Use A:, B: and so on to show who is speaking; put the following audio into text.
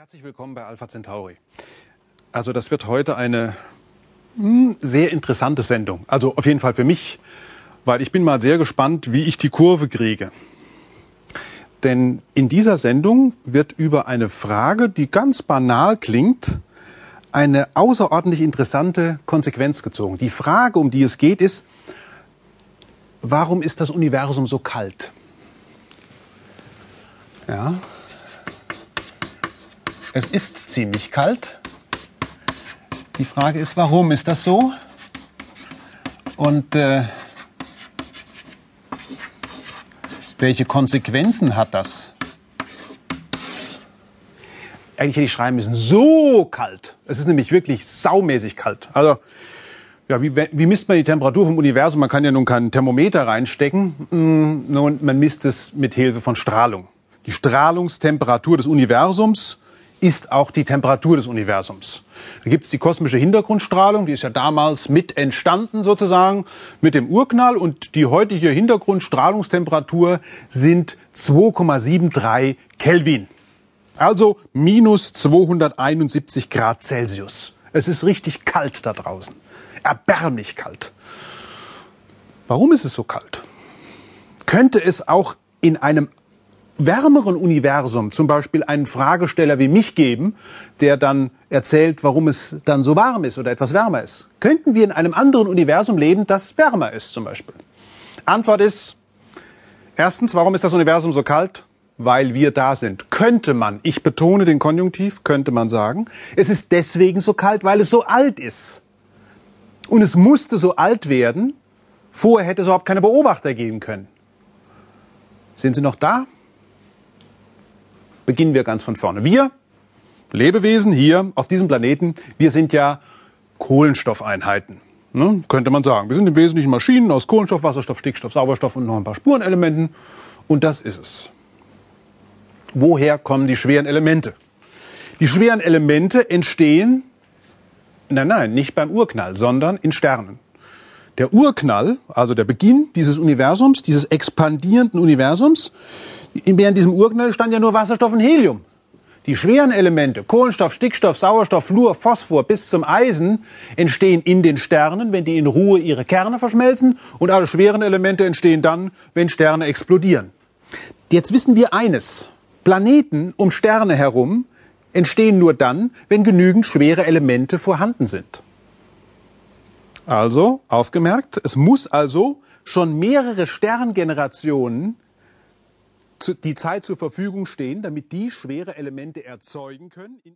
A: Herzlich willkommen bei Alpha Centauri. Also das wird heute eine hm, sehr interessante Sendung. Also auf jeden Fall für mich, weil ich bin mal sehr gespannt, wie ich die Kurve kriege. Denn in dieser Sendung wird über eine Frage, die ganz banal klingt, eine außerordentlich interessante Konsequenz gezogen. Die Frage, um die es geht, ist, warum ist das Universum so kalt? Ja. Es ist ziemlich kalt. Die Frage ist, warum ist das so? Und äh, welche Konsequenzen hat das? Eigentlich hätte ich schreiben müssen, so kalt. Es ist nämlich wirklich saumäßig kalt. Also, ja, wie, wie misst man die Temperatur vom Universum? Man kann ja nun keinen Thermometer reinstecken. Hm, nun, man misst es mit Hilfe von Strahlung. Die Strahlungstemperatur des Universums ist auch die Temperatur des Universums. Da gibt es die kosmische Hintergrundstrahlung, die ist ja damals mit entstanden sozusagen mit dem Urknall und die heutige Hintergrundstrahlungstemperatur sind 2,73 Kelvin. Also minus 271 Grad Celsius. Es ist richtig kalt da draußen. Erbärmlich kalt. Warum ist es so kalt? Könnte es auch in einem wärmeren Universum zum Beispiel einen Fragesteller wie mich geben, der dann erzählt, warum es dann so warm ist oder etwas wärmer ist? Könnten wir in einem anderen Universum leben, das wärmer ist zum Beispiel? Antwort ist, erstens, warum ist das Universum so kalt? Weil wir da sind. Könnte man, ich betone den Konjunktiv, könnte man sagen, es ist deswegen so kalt, weil es so alt ist. Und es musste so alt werden, vorher hätte es überhaupt keine Beobachter geben können. Sind Sie noch da? Beginnen wir ganz von vorne. Wir, Lebewesen hier auf diesem Planeten, wir sind ja Kohlenstoffeinheiten. Ne, könnte man sagen. Wir sind im Wesentlichen Maschinen aus Kohlenstoff, Wasserstoff, Stickstoff, Sauerstoff und noch ein paar Spurenelementen. Und das ist es. Woher kommen die schweren Elemente? Die schweren Elemente entstehen, nein, nein, nicht beim Urknall, sondern in Sternen. Der Urknall, also der Beginn dieses Universums, dieses expandierenden Universums, während diesem Urknall stand ja nur Wasserstoff und Helium. Die schweren Elemente, Kohlenstoff, Stickstoff, Sauerstoff, Fluor, Phosphor bis zum Eisen, entstehen in den Sternen, wenn die in Ruhe ihre Kerne verschmelzen. Und alle schweren Elemente entstehen dann, wenn Sterne explodieren. Jetzt wissen wir eines. Planeten um Sterne herum entstehen nur dann, wenn genügend schwere Elemente vorhanden sind. Also, aufgemerkt, es muss also schon mehrere Sterngenerationen die Zeit zur Verfügung stehen, damit die schwere Elemente erzeugen können.